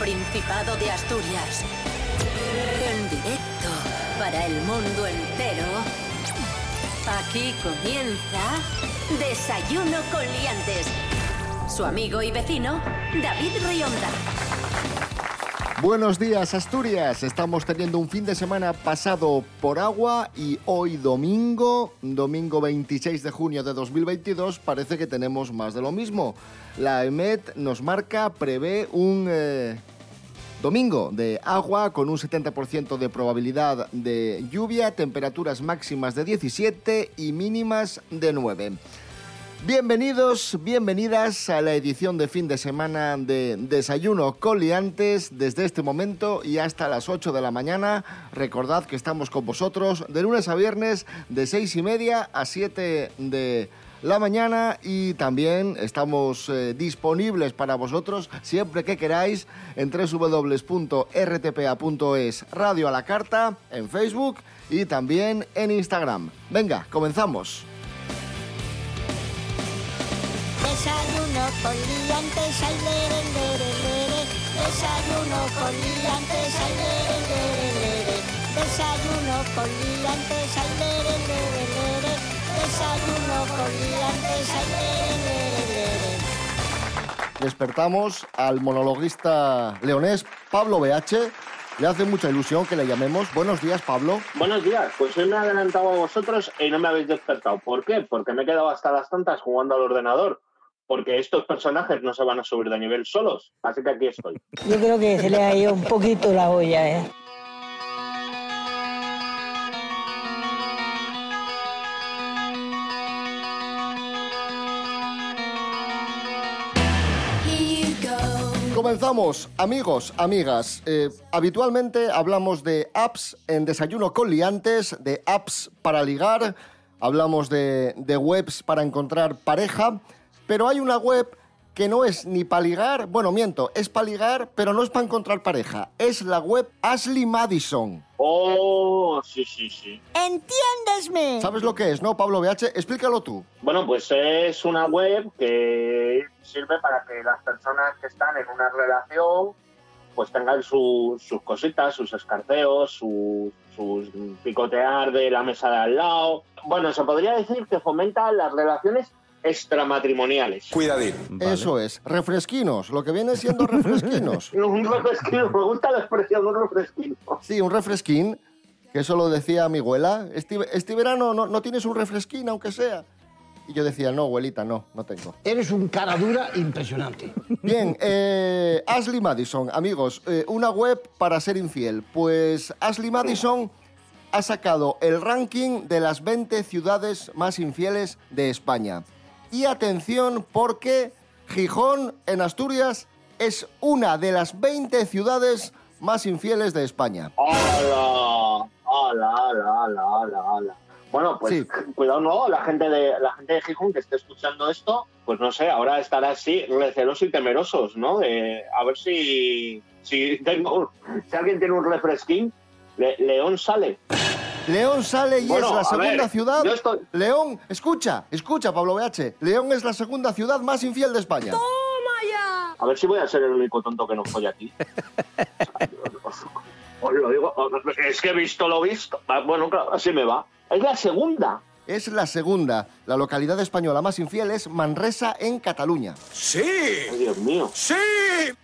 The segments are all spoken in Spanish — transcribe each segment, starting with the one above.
Principado de Asturias. En directo para el mundo entero. Aquí comienza Desayuno con Liantes. Su amigo y vecino, David Rionda. Buenos días Asturias, estamos teniendo un fin de semana pasado por agua y hoy domingo, domingo 26 de junio de 2022, parece que tenemos más de lo mismo. La EMET nos marca, prevé un eh, domingo de agua con un 70% de probabilidad de lluvia, temperaturas máximas de 17 y mínimas de 9. Bienvenidos, bienvenidas a la edición de fin de semana de Desayuno Coliantes desde este momento y hasta las 8 de la mañana. Recordad que estamos con vosotros de lunes a viernes de 6 y media a 7 de la mañana y también estamos eh, disponibles para vosotros siempre que queráis en www.rtpa.es Radio a la Carta, en Facebook y también en Instagram. Venga, comenzamos. Desayuno con liantes, ay, lere, lere, lere. Desayuno con liantes, ay, lere, lere, lere. Desayuno con liantes, ay, lere, lere. Desayuno con liantes. Despertamos al monologuista leonés Pablo BH. Le hace mucha ilusión que le llamemos. Buenos días, Pablo. Buenos días, pues hoy me he adelantado a vosotros y no me habéis despertado. ¿Por qué? Porque me he quedado hasta las tantas jugando al ordenador. Porque estos personajes no se van a subir de nivel solos. Así que aquí estoy. Yo creo que se le ha ido un poquito la olla, ¿eh? Comenzamos, amigos, amigas. Eh, habitualmente hablamos de apps en Desayuno con Liantes, de apps para ligar, hablamos de, de webs para encontrar pareja, pero hay una web que no es ni para ligar, bueno, miento, es para ligar, pero no es para encontrar pareja. Es la web Ashley Madison. Oh, sí, sí, sí. Entiéndesme. ¿Sabes lo que es, no, Pablo BH? Explícalo tú. Bueno, pues es una web que sirve para que las personas que están en una relación pues tengan su- sus cositas, sus escarceos, su- sus picotear de la mesa de al lado. Bueno, se podría decir que fomenta las relaciones extramatrimoniales. Cuidadín. Eso es, refresquinos, lo que viene siendo refresquinos. Un refresquino, me gusta la expresión, un refresquino. Sí, un refresquín, que eso lo decía mi abuela. Este, este verano no, no tienes un refresquín, aunque sea. Y yo decía, no, abuelita, no, no tengo. Eres un cara dura impresionante. Bien, eh, Ashley Madison, amigos, eh, una web para ser infiel. Pues Ashley Madison ha sacado el ranking de las 20 ciudades más infieles de España. Y atención, porque Gijón, en Asturias, es una de las 20 ciudades más infieles de España. ¡Hala! ¡Hala, hala, hala, hala! Bueno, pues Sí. cuidado, no, la gente de la gente de Gijón que esté escuchando esto, pues no sé, ahora estará así recelosos y temerosos, ¿no? De, a ver si si tengo si alguien tiene un refresquín, Le- León sale. León sale y Bueno, es la segunda ver, ciudad. yo estoy- León, escucha, escucha, Pablo BH. León es la segunda ciudad más infiel de España. A ver si voy a ser el único tonto que no folla aquí. os, lo digo, es que he visto lo visto. Ah, Bueno, claro, así me va. Es la segunda. Es la segunda. La localidad española más infiel es Manresa, en Cataluña. Sí. Ay, Dios mío. Sí.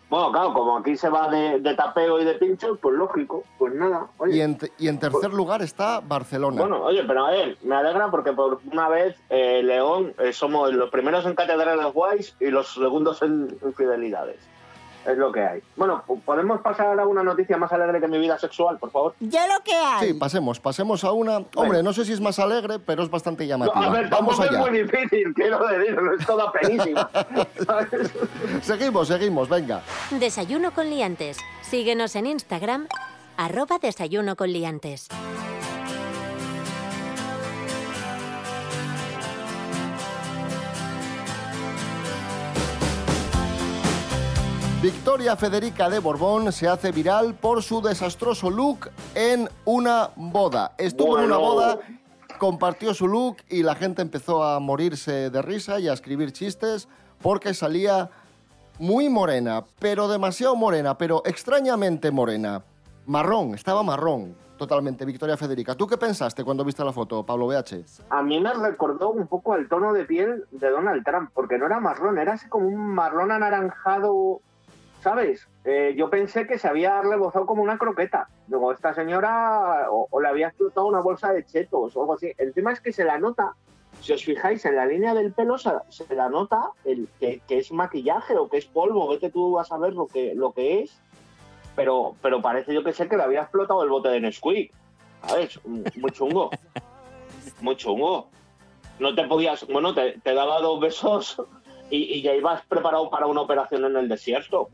Bueno, claro, como aquí se va de, de tapeo y de pinchos, pues lógico. Pues nada. Oye. Y en, y en tercer lugar está Barcelona. Bueno, oye, pero a ver, me alegra porque por una vez eh, León eh, somos los primeros en catedrales guays y los segundos en infidelidades. Es lo que hay. Bueno, ¿podemos pasar a una noticia más alegre que mi vida sexual, por favor? Ya lo que hay. Sí, pasemos, pasemos a una. Hombre, no sé si es más alegre, pero es bastante No, llamativa. a ver, Vamos tampoco allá. es muy difícil, quiero decir, no es toda penísima. ¿sabes? Seguimos, seguimos, venga. Desayuno con liantes. Síguenos en Instagram, arroba desayuno con liantes. Victoria Federica de Borbón se hace viral por su desastroso look en una boda. Estuvo en una boda, compartió su look y la gente empezó a morirse de risa y a escribir chistes porque salía muy morena, pero demasiado morena, pero extrañamente morena. Marrón, estaba marrón, totalmente, Victoria Federica. ¿Tú qué pensaste cuando viste la foto, Pablo BH? A mí me recordó un poco el tono de piel de Donald Trump, porque no era marrón, era así como un marrón anaranjado, ¿sabes? Eh, yo pensé que se había rebozado como una croqueta. Luego, esta señora o, o le había explotado una bolsa de chetos o algo así. El tema es que se la nota, si os fijáis en la línea del pelo, se, la nota que, es maquillaje o que es polvo, vete tú a saber lo que, lo que es. Pero, pero parece yo que sé que le había explotado el bote de Nesquik. ¿Sabes? Muy chungo. Muy chungo. No te podías, bueno, te, daba dos besos y ya ibas preparado para una operación en el desierto.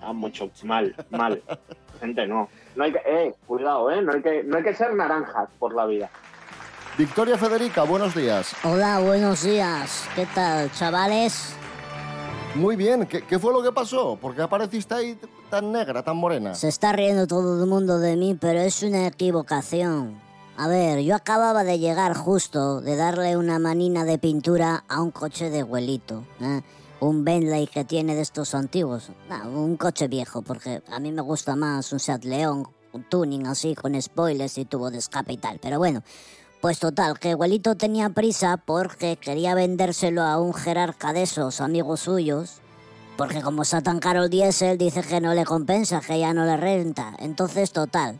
Ah, mucho mal, mal. Gente, no. No hay que, eh, cuidado, eh. No hay que, no hay que ser naranjas por la vida. Victoria Federica, buenos días. Hola, buenos días. ¿Qué tal, chavales? Muy bien, ¿qué, qué fue lo que pasó? ¿Por qué apareciste ahí tan negra, tan morena? Se está riendo todo el mundo de mí, pero es una equivocación. A ver, yo acababa de llegar justo de darle una manina de pintura a un coche de abuelito. ¿eh? Un Bentley que tiene de estos antiguos. No, un coche viejo, porque a mí me gusta más un Seat León, un tuning así, con spoilers y tubo de escape y tal. Pero bueno, pues total, que abuelito tenía prisa porque quería vendérselo a un jerarca de esos amigos suyos. Porque como está tan caro el diésel, dice que no le compensa, que ya no le renta. Entonces, total.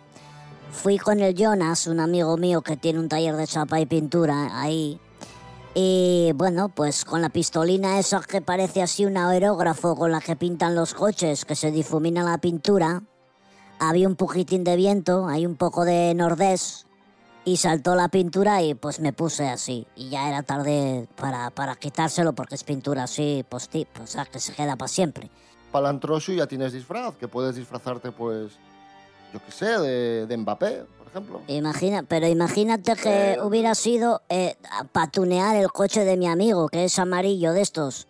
Fui con el Jonas, un amigo mío que tiene un taller de chapa y pintura ahí. Y bueno, pues con la pistolina esa que parece así un aerógrafo con la que pintan los coches, que se difumina la pintura. Había un poquitín de viento, hay un poco de nordés, y saltó la pintura y pues me puse así. Y ya era tarde para, para quitárselo porque es pintura así, pues tip, o sea, que se queda para siempre. Palantroso ya tienes disfraz, que puedes disfrazarte, pues, yo qué sé, de, de Mbappé, por ejemplo. Imagina, pero imagínate que Eh, hubiera sido eh, patunear el coche de mi amigo, que es amarillo de estos.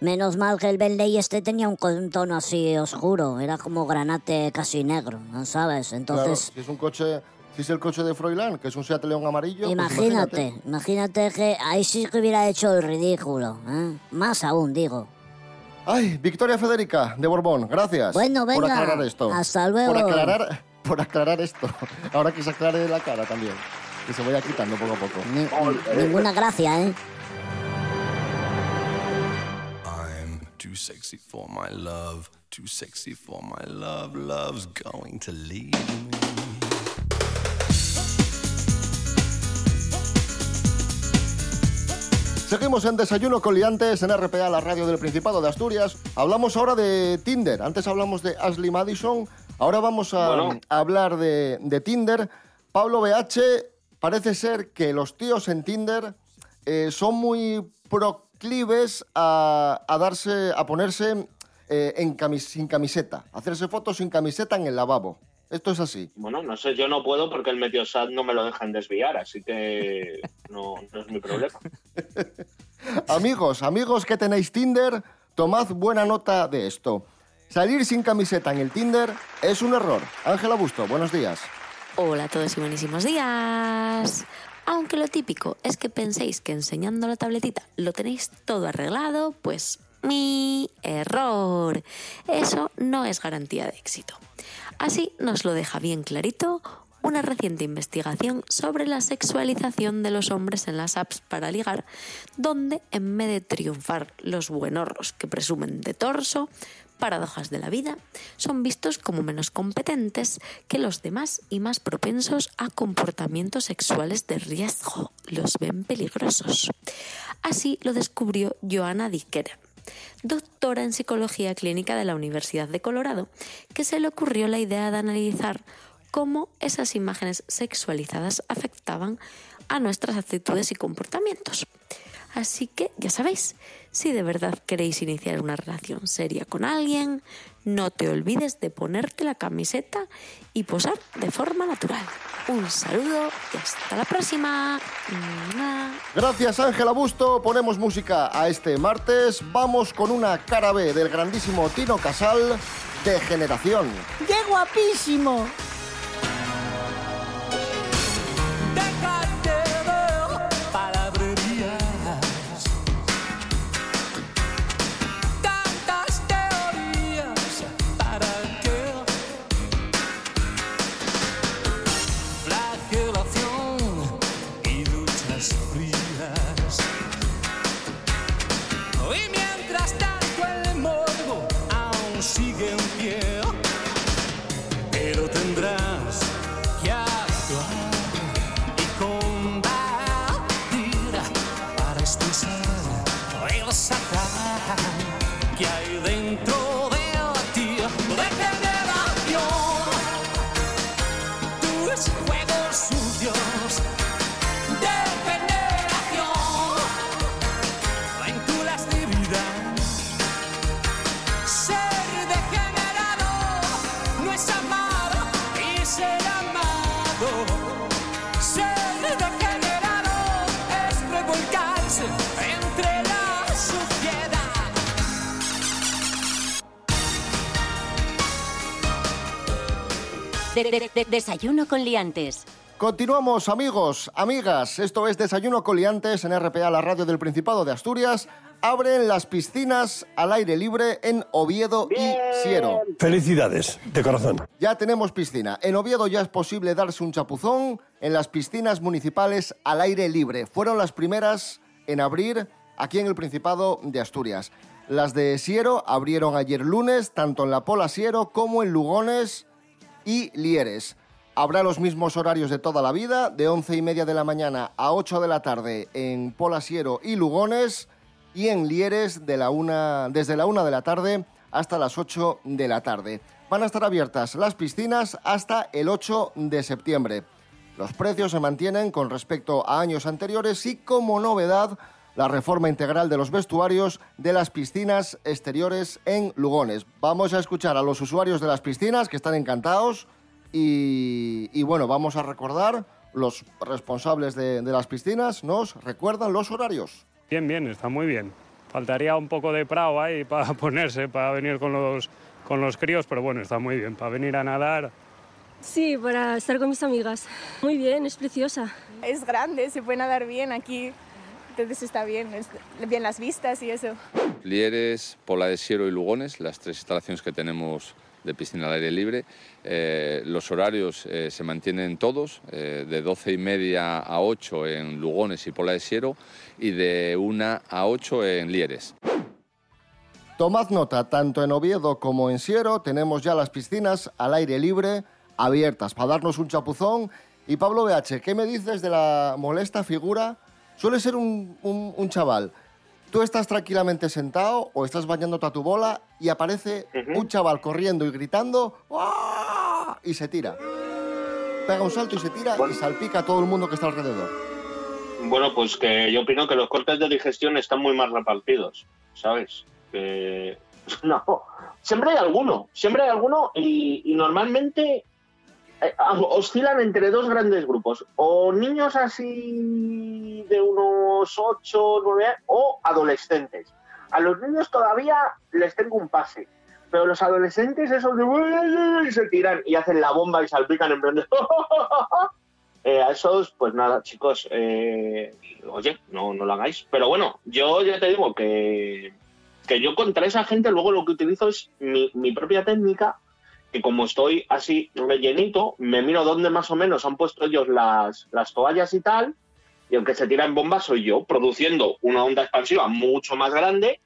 Menos mal que el Bentley este tenía un, tono así oscuro, era como granate casi negro, ¿no sabes? Claro, Entonces, si es un coche, si es el coche de Froilán, que es un Seat León amarillo, pues imagínate, imagínate que ahí sí que hubiera hecho el ridículo, ¿eh? Más aún, digo. Ay, Victoria Federica, de Borbón, gracias Bueno, por venga, aclarar esto. hasta luego. Por aclarar, por aclarar esto. Ahora que se aclare la cara también. Que se vaya quitando poco a poco. Ni- ninguna gracia, ¿eh? I'm too sexy for my love, too sexy for my love. Love's going to leave me. Seguimos en Desayuno con Liantes en RPA, la radio del Principado de Asturias. Hablamos ahora de Tinder. Antes hablamos de Ashley Madison. Ahora vamos a, Bueno. a hablar de, de Tinder. Pablo BH, parece ser que los tíos en Tinder eh, son muy proclives a, a darse, a ponerse eh, en camis- sin camiseta, a hacerse fotos sin camiseta en el lavabo. Esto es así. Bueno, no sé, yo no puedo porque el Meteosat no me lo dejan desviar, así que no, no es mi problema. Amigos, amigos que tenéis Tinder, tomad buena nota de esto. Salir sin camiseta en el Tinder es un error. Ángela Busto, buenos días. Hola a todos y buenísimos días. Aunque lo típico es que penséis que enseñando la tabletita lo tenéis todo arreglado, pues mi error. Eso no es garantía de éxito. Así nos lo deja bien clarito una reciente investigación sobre la sexualización de los hombres en las apps para ligar, donde en vez de triunfar los buenorros que presumen de torso, paradojas de la vida, son vistos como menos competentes que los demás y más propensos a comportamientos sexuales de riesgo. Los ven peligrosos. Así lo descubrió Joanna Dicker, doctora en psicología clínica de la Universidad de Colorado, que se le ocurrió la idea de analizar cómo esas imágenes sexualizadas afectaban a nuestras actitudes y comportamientos. Así que ya sabéis, si de verdad queréis iniciar una relación seria con alguien, no te olvides de ponerte la camiseta y posar de forma natural. Un saludo y hasta la próxima. Gracias Ángela Busto, ponemos música a este martes. Vamos con una cara B del grandísimo Tino Casal de Generación. ¡Qué guapísimo! De- de- de- desayuno con liantes. Continuamos, amigos, amigas. Esto es Desayuno Coliantes en RPA, la radio del Principado de Asturias. Abren las piscinas al aire libre en Oviedo y Siero. Felicidades, de corazón. Ya tenemos piscina. En Oviedo ya es posible darse un chapuzón en las piscinas municipales al aire libre. Fueron las primeras en abrir aquí en el Principado de Asturias. Las de Siero abrieron ayer lunes, tanto en la Pola Siero como en Lugones y Lieres. Habrá los mismos horarios de toda la vida, de 11 y media de la mañana a 8 de la tarde en Polasiero y Lugones, y en Lieres de la una, desde la 1 de la tarde hasta las 8 de la tarde. Van a estar abiertas las piscinas hasta el 8 de septiembre. Los precios se mantienen con respecto a años anteriores y como novedad la reforma integral de los vestuarios de las piscinas exteriores en Lugones. Vamos a escuchar a los usuarios de las piscinas que están encantados y, y bueno, vamos a recordar los responsables de, de las piscinas nos recuerdan los horarios. Bien, bien, está muy bien. Faltaría un poco de prao ahí para ponerse, para venir con los, con los críos, pero bueno, está muy bien. Para venir a nadar, Sí, para estar con mis amigas. Muy bien, es preciosa. Es grande, se puede nadar bien aquí, entonces está bien, es bien las vistas y eso. Lieres, Pola de Siero y Lugones, las tres instalaciones que tenemos de piscina al aire libre. Eh, los horarios eh, se mantienen todos, eh, de 12 y media a 8 en Lugones y Pola de Siero y de 1 a 8 en Lieres. Tomad nota, tanto en Oviedo como en Siero tenemos ya las piscinas al aire libre abiertas para darnos un chapuzón. Y Pablo BH, ¿qué me dices de la molesta figura? Suele ser un, un- un chaval. Tú estás tranquilamente sentado o estás bañándote a tu bola y aparece un chaval corriendo y gritando ¡Ah! y se tira. Pega un salto y se tira y salpica a todo el mundo que está alrededor. Bueno, pues que yo opino que los cortes de digestión están muy mal repartidos, ¿sabes? Que no, siempre hay alguno, siempre hay alguno y, y normalmente oscilan entre dos grandes grupos, o niños así de unos 8, 9 años, o adolescentes. A los niños todavía les tengo un pase, pero los adolescentes esos de y se tiran y hacen la bomba y salpican en plan de Eh, a esos, pues nada, chicos, eh, oye, no, no lo hagáis. Pero bueno, yo ya te digo que, que yo contra esa gente luego lo que utilizo es mi, mi propia técnica, que como estoy así rellenito, me miro dónde más o menos han puesto ellos las, las toallas y tal, y aunque se tira en bomba soy yo, produciendo una onda expansiva mucho más grande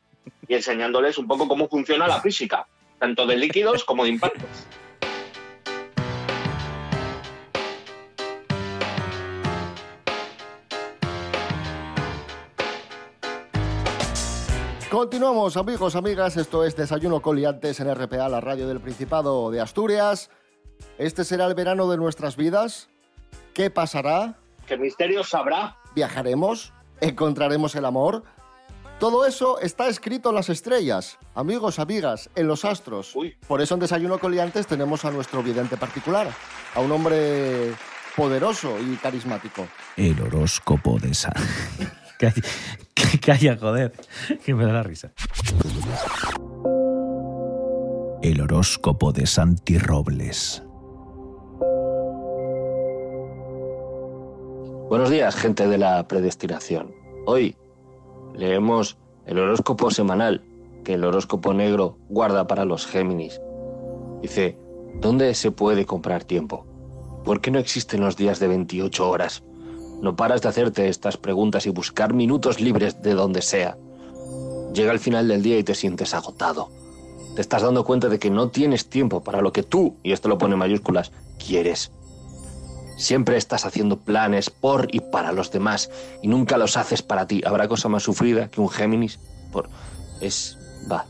y enseñándoles un poco cómo funciona la física, tanto de líquidos como de impactos. Continuamos, amigos, amigas. Esto es Desayuno Coliantes en RPA, la radio del Principado de Asturias. Este será el verano de nuestras vidas. ¿Qué pasará? ¿Qué misterio sabrá? ¿Viajaremos? ¿Encontraremos el amor? Todo eso está escrito en las estrellas, amigos, amigas, en los astros. Por eso en Desayuno Coliantes tenemos a nuestro vidente particular, a un hombre poderoso y carismático. El horóscopo de San. Calla, calla, joder, que me da la risa. El horóscopo de Santi Robles. Buenos días, gente de la predestinación. Hoy leemos el horóscopo semanal que el horóscopo negro guarda para los Géminis. Dice, ¿dónde se puede comprar tiempo? ¿Por qué no existen los días de 28 horas? No paras de hacerte estas preguntas y buscar minutos libres de donde sea. Llega el final del día y te sientes agotado. Te estás dando cuenta de que no tienes tiempo para lo que tú, y esto lo pone en mayúsculas, quieres. Siempre estás haciendo planes por y para los demás y nunca los haces para ti. ¿Habrá cosa más sufrida que un Géminis? Por, es, va.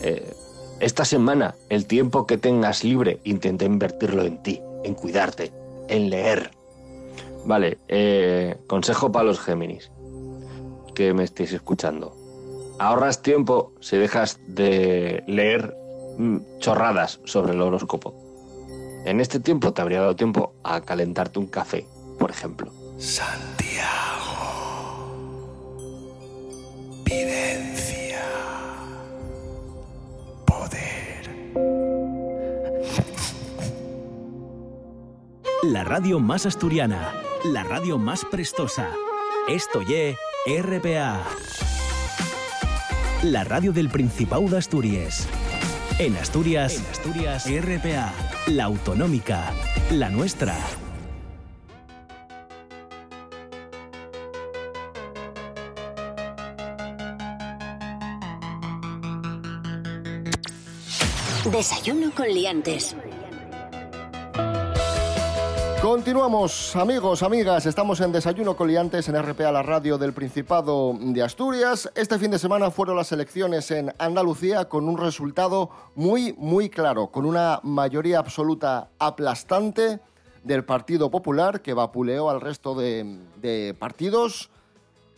Eh, esta semana, el tiempo que tengas libre, intenta invertirlo en ti, en cuidarte, en leer. Vale, eh, consejo para los Géminis que me estéis escuchando. Ahorras tiempo si dejas de leer mm, chorradas sobre el horóscopo. En este tiempo te habría dado tiempo a calentarte un café, por ejemplo. Videncia. Poder. La radio más asturiana, la radio más prestosa. Esto ye RPA. La radio del Principado de Asturias. En Asturias, en Asturias, RPA, la autonómica, la nuestra. Desayuno con liantes. Continuamos, amigos, amigas. Estamos en Desayuno Coliantes en RPA, la radio del Principado de Asturias. Este fin de semana fueron las elecciones en Andalucía con un resultado muy, muy claro, con una mayoría absoluta aplastante del Partido Popular que vapuleó al resto de, partidos,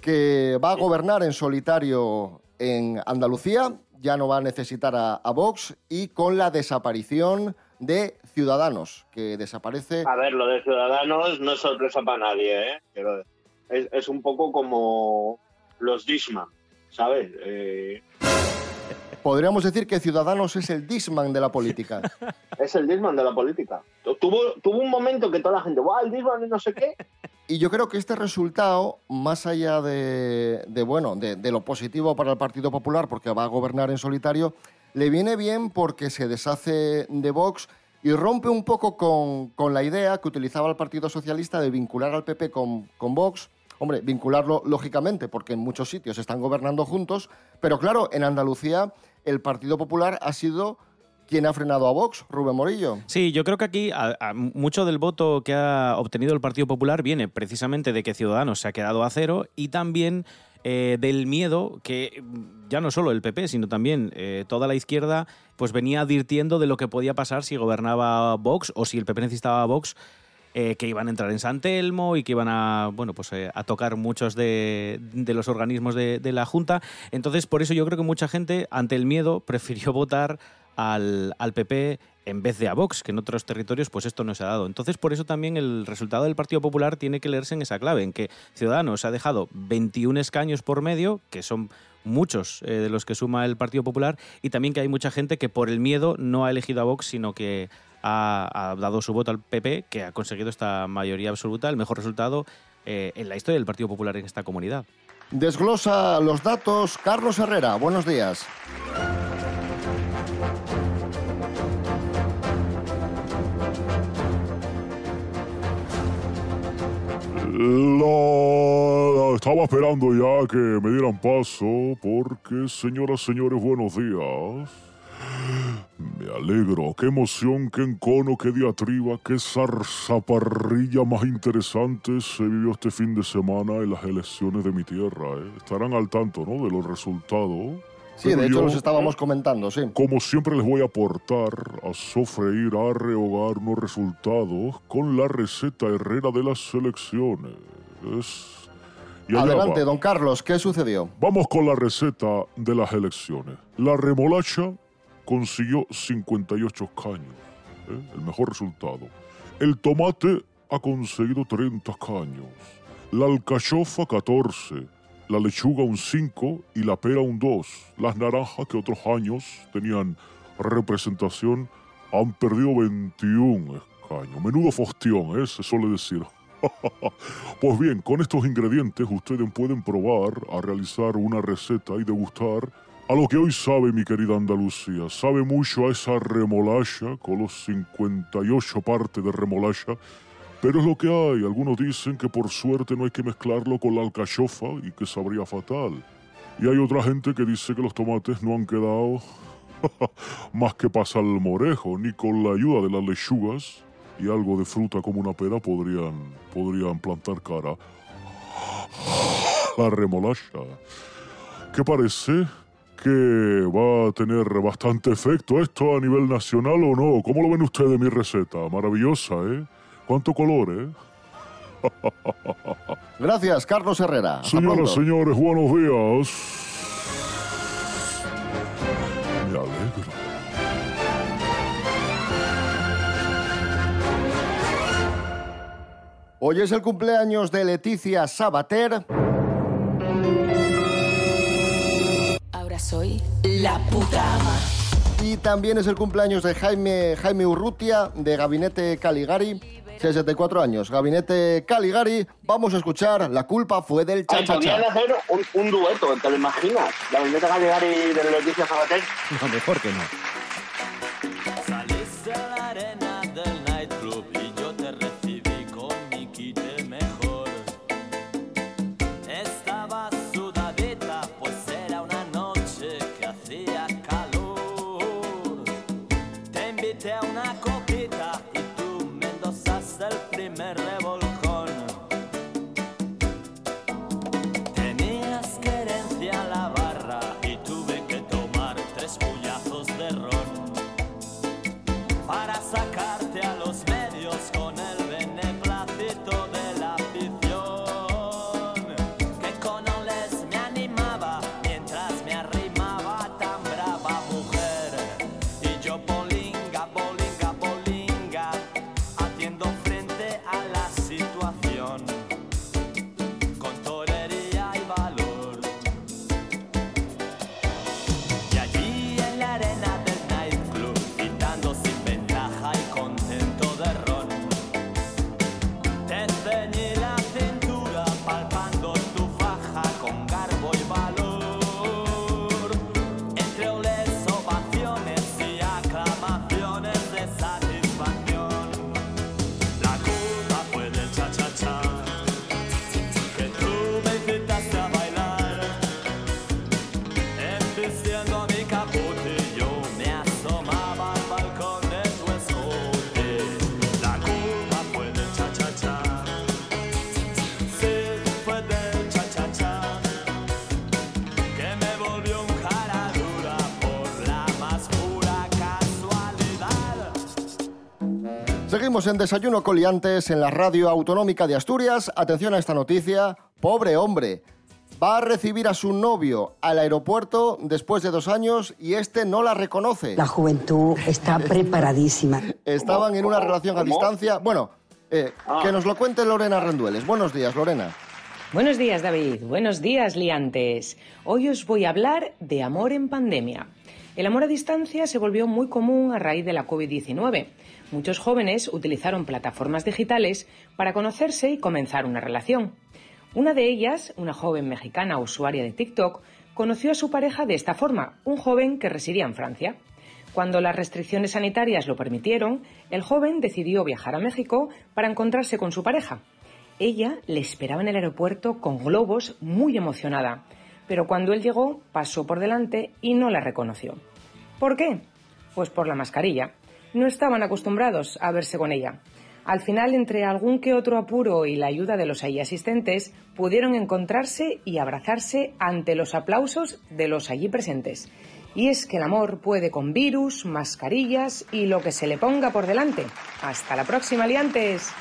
que va a gobernar en solitario en Andalucía, ya no va a necesitar a, a Vox y con la desaparición de Ciudadanos, que desaparece A ver, lo de Ciudadanos no es sorpresa para nadie, ¿eh? Pero es, es un poco como los Disman, ¿sabes? Eh, Podríamos decir que Ciudadanos es el Disman de la política. es el Disman de la política. Tuvo, tuvo un momento que toda la gente, ¡guau, el Disman y no sé qué! Y yo creo que este resultado, más allá de, de, bueno, de, de lo positivo para el Partido Popular, porque va a gobernar en solitario, le viene bien porque se deshace de Vox y rompe un poco con, con la idea que utilizaba el Partido Socialista de vincular al PP con, con Vox. Hombre, vincularlo lógicamente, porque en muchos sitios están gobernando juntos, pero claro, en Andalucía el Partido Popular ha sido quien ha frenado a Vox, Rubén Morillo. Sí, yo creo que aquí mucho del voto que ha obtenido el Partido Popular viene precisamente de que Ciudadanos se ha quedado a cero y también eh, del miedo que mm, ya no solo el PP, sino también eh, toda la izquierda pues venía advirtiendo de lo que podía pasar si gobernaba Vox o si el PP necesitaba Vox eh, que iban a entrar en San Telmo y que iban a, bueno, pues, eh, a tocar muchos de, de los organismos de, de la Junta. Entonces, por eso yo creo que mucha gente, ante el miedo, prefirió votar al, al PP en vez de a Vox, que en otros territorios pues esto no se ha dado. Entonces, por eso también el resultado del Partido Popular tiene que leerse en esa clave, en que Ciudadanos ha dejado 21 escaños por medio, que son muchos eh, de los que suma el Partido Popular, y también que hay mucha gente que por el miedo no ha elegido a Vox, sino que ha, dado su voto al PP, que ha conseguido esta mayoría absoluta, el mejor resultado eh, en la historia del Partido Popular en esta comunidad. Desglosa los datos Carlos Herrera. Buenos días. La... Estaba esperando ya que me dieran paso porque, señoras, señores, buenos días. Me alegro, qué emoción, qué encono, qué diatriba, qué zarzaparrilla más interesante se vivió este fin de semana en las elecciones de mi tierra. ¿eh? Estarán al tanto, ¿no?, de los resultados. Sí, Pero de hecho yo, los estábamos comentando, sí. Como siempre les voy a aportar, a sofreír, a rehogar unos resultados con la receta herrera de las elecciones. Y allá Adelante, va. don Carlos, ¿qué sucedió? Vamos con la receta de las elecciones. La remolacha consiguió 58 caños, ¿eh? el mejor resultado. El tomate ha conseguido 30 caños. La alcachofa 14. La lechuga un 5 y la pera un 2. Las naranjas que otros años tenían representación han perdido 21 escaños. Menudo fostión, ¿eh? se suele decir. pues bien, con estos ingredientes ustedes pueden probar a realizar una receta y degustar a lo que hoy sabe mi querida Andalucía. Sabe mucho a esa remolacha, con los 58 partes de remolacha, pero es lo que hay. Algunos dicen que por suerte no hay que mezclarlo con la alcachofa y que sabría fatal. Y hay otra gente que dice que los tomates no han quedado más que para salmorejo, ni con la ayuda de las lechugas y algo de fruta como una pera podrían, podrían plantar cara. La remolacha. que parece que va a tener bastante efecto esto a nivel nacional o no. ¿Cómo lo ven ustedes mi receta? Maravillosa, ¿eh? ¿Cuánto color, eh? Gracias, Carlos Herrera. Hasta Señoras, señores, buenos días. Me alegro. Hoy es el cumpleaños de Leticia Sabater. Ahora soy la puta ama. Y también es el cumpleaños de Jaime, Jaime Urrutia, de Gabinete Caligari. 64 años. Gabinete Caligari. Vamos a escuchar La culpa fue del Ay, cha-cha-cha. podrían hacer un, un dueto, ¿te lo imaginas? Vendetta Caligari de Leticia Sabater. No, mejor que no. Seguimos en Desayuno Coliantes en la radio autonómica de Asturias. Atención a esta noticia. Pobre hombre. Va a recibir a su novio al aeropuerto después de dos años y este no la reconoce. La juventud está preparadísima. Estaban en una relación a distancia. Bueno, eh, que nos lo cuente Lorena Rendueles. Buenos días, Lorena. Buenos días, David. Buenos días, liantes. Hoy os voy a hablar de amor en pandemia. El amor a distancia se volvió muy común a raíz de la COVID-19. Muchos jóvenes utilizaron plataformas digitales para conocerse y comenzar una relación. Una de ellas, una joven mexicana usuaria de TikTok, conoció a su pareja de esta forma, un joven que residía en Francia. Cuando las restricciones sanitarias lo permitieron, el joven decidió viajar a México para encontrarse con su pareja. Ella le esperaba en el aeropuerto con globos muy emocionada, pero cuando él llegó pasó por delante y no la reconoció. ¿Por qué? Pues por la mascarilla. No estaban acostumbrados a verse con ella. Al final, entre algún que otro apuro y la ayuda de los allí asistentes, pudieron encontrarse y abrazarse ante los aplausos de los allí presentes. Y es que el amor puede con virus, mascarillas y lo que se le ponga por delante. Hasta la próxima, liantes.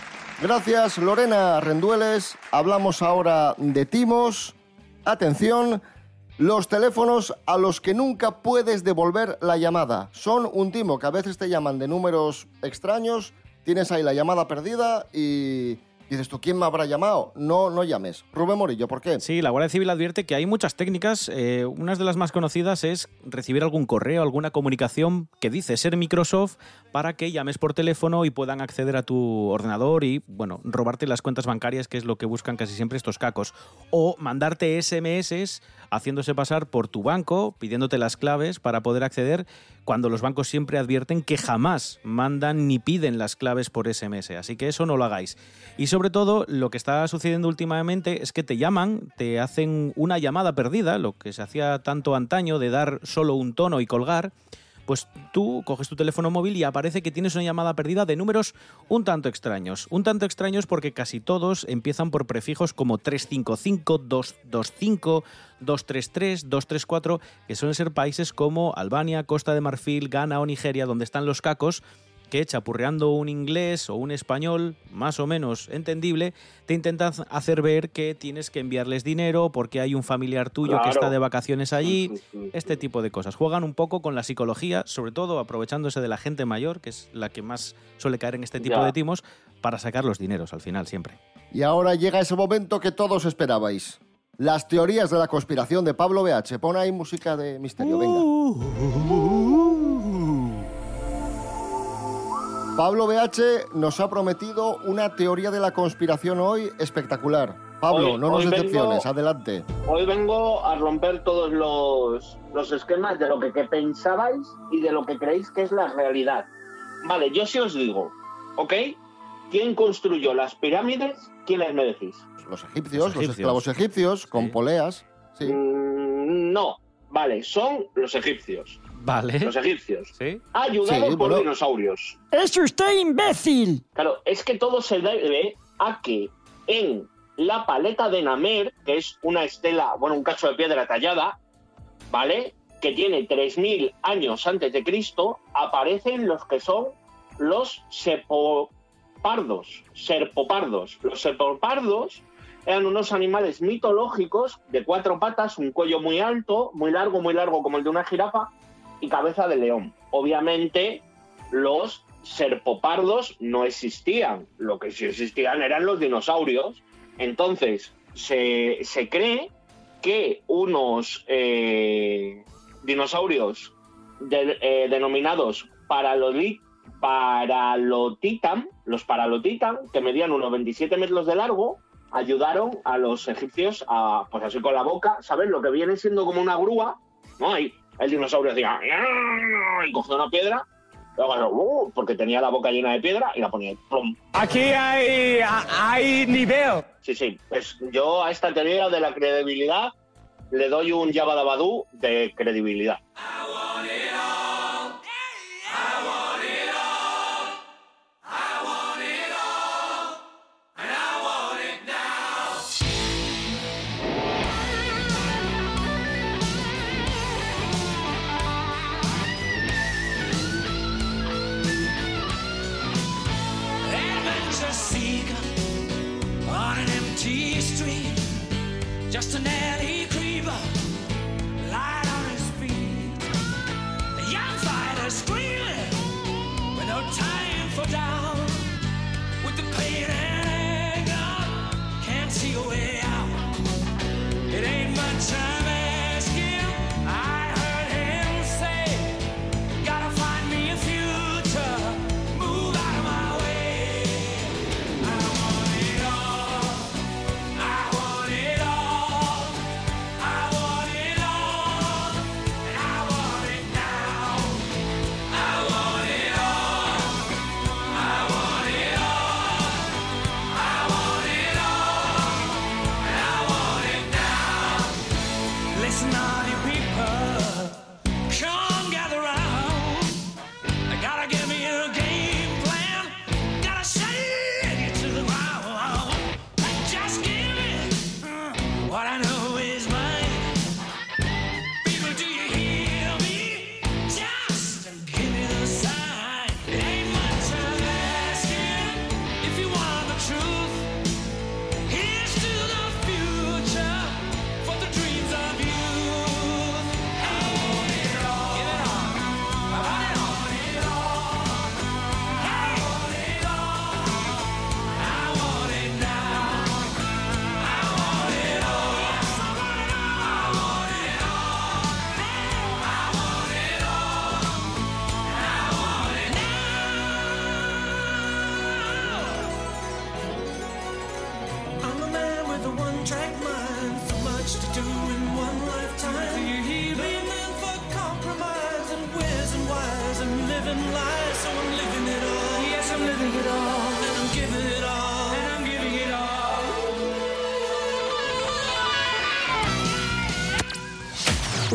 Gracias, Lorena Rendueles. Hablamos ahora de timos. Atención, los teléfonos a los que nunca puedes devolver la llamada. Son un timo que a veces te llaman de números extraños, tienes ahí la llamada perdida y dices tú, ¿quién me habrá llamado? No, no llames. Rubén Morillo, ¿por qué? Sí, la Guardia Civil advierte que hay muchas técnicas. Eh, una de las más conocidas es recibir algún correo, alguna comunicación que dice ser Microsoft para que llames por teléfono y puedan acceder a tu ordenador y, bueno, robarte las cuentas bancarias, que es lo que buscan casi siempre estos cacos. O mandarte SMS haciéndose pasar por tu banco, pidiéndote las claves para poder acceder, cuando los bancos siempre advierten que jamás mandan ni piden las claves por SMS. Así que eso no lo hagáis. Y sobre todo, lo que está sucediendo últimamente es que te llaman, te hacen una llamada perdida, lo que se hacía tanto antaño de dar solo un tono y colgar, pues tú coges tu teléfono móvil y aparece que tienes una llamada perdida de números un tanto extraños. Un tanto extraños porque casi todos empiezan por prefijos como 355, 225, 233, 234, que suelen ser países como Albania, Costa de Marfil, Ghana o Nigeria, donde están los cacos que chapurreando un inglés o un español más o menos entendible, te intentan hacer ver que tienes que enviarles dinero porque hay un familiar tuyo que está de vacaciones allí, este tipo de cosas. Juegan un poco con la psicología, sobre todo aprovechándose de la gente mayor, que es la que más suele caer en este tipo Ya. de timos, para sacar los dineros al final siempre. Y ahora llega ese momento que todos esperabais. Las teorías de la conspiración de Pablo BH. Pon ahí música de misterio, venga. Pablo BH nos ha prometido una teoría de la conspiración hoy espectacular. Pablo, Hoy- no nos vengo- decepciones, adelante. Hoy vengo a romper todos los, los esquemas de lo que, que pensabais y de lo que creéis que es la realidad. Vale, yo sí os digo, ¿ok? ¿Quién construyó las pirámides? ¿Quiénes me decís? Los egipcios, los, esclavos egipcios, con poleas. Sí. Mm, no, vale, son los egipcios. Vale. Los egipcios. Sí. Ayudados Sí, por bueno. dinosaurios. ¡Es usted imbécil! Claro, es que todo se debe a que en la paleta de Namer, que es una estela, bueno, un cacho de piedra tallada, ¿vale? Que tiene 3.000 años antes de Cristo, aparecen los que son los sepopardos, serpopardos. Los serpopardos eran unos animales mitológicos de cuatro patas, un cuello muy alto, muy largo, muy largo como el de una jirafa y cabeza de león. Obviamente, los serpopardos no existían. Lo que sí existían eran los dinosaurios. Entonces, se, se cree que unos eh, dinosaurios eh, denominados paraloli- paralotitan, los paralotitan, que medían unos 27 metros de largo, ayudaron a los egipcios a, pues así con la boca, ¿sabes? Lo que viene siendo como una grúa, ¿no? Ahí el dinosaurio hacía y cogía una piedra, luego, uh, porque tenía la boca llena de piedra y la ponía plum. Aquí hay, hay nivel. Sí, sí, pues yo a esta teoría de la credibilidad le doy un Yabadabadú de credibilidad.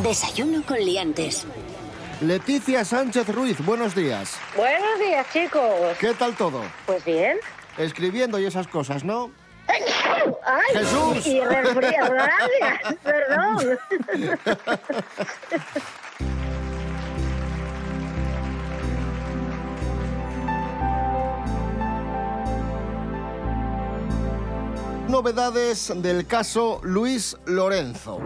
Desayuno con liantes. Leticia Sánchez Ruiz, buenos días. Buenos días, chicos. ¿Qué tal todo? Pues bien. Escribiendo y esas cosas, ¿no? ¡Ay! Jesús. Y. Perdón. Novedades del caso Luis Lorenzo.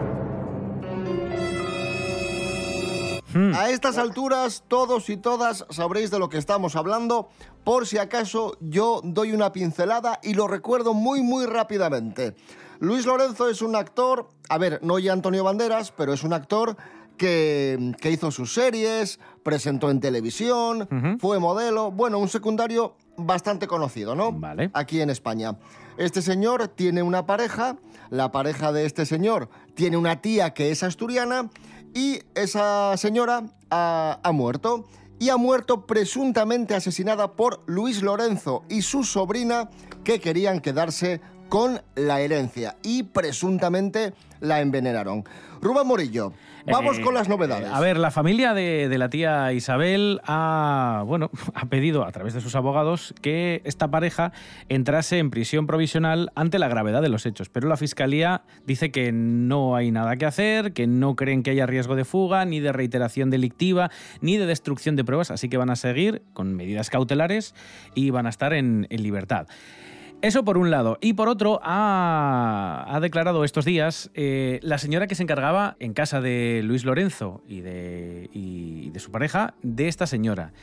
A estas alturas, todos y todas sabréis de lo que estamos hablando. Por si acaso, yo doy una pincelada y lo recuerdo muy, muy rápidamente. Luis Lorenzo es un actor, a ver, no ya Antonio Banderas, pero es un actor que, que hizo sus series, presentó en televisión, fue modelo, bueno, un secundario bastante conocido, ¿no? Vale. Aquí en España. Este señor tiene una pareja, la pareja de este señor tiene una tía que es asturiana y esa señora ha, muerto. Y ha muerto presuntamente asesinada por Luis Lorenzo y su sobrina que querían quedarse con la herencia y presuntamente la envenenaron. Rubén Morillo, vamos Eh, con las novedades. A ver, la familia de, de la tía Isabel ha, bueno, ha pedido a través de sus abogados que esta pareja entrase en prisión provisional ante la gravedad de los hechos. Pero la fiscalía dice que no hay nada que hacer, que no creen que haya riesgo de fuga, ni de reiteración delictiva, ni de destrucción de pruebas, así que van a seguir con medidas cautelares y van a estar en, en libertad. Eso por un lado. Y por otro, ha, ha declarado estos días eh, la señora que se encargaba en casa de Luis Lorenzo y de, y de su pareja de esta señora.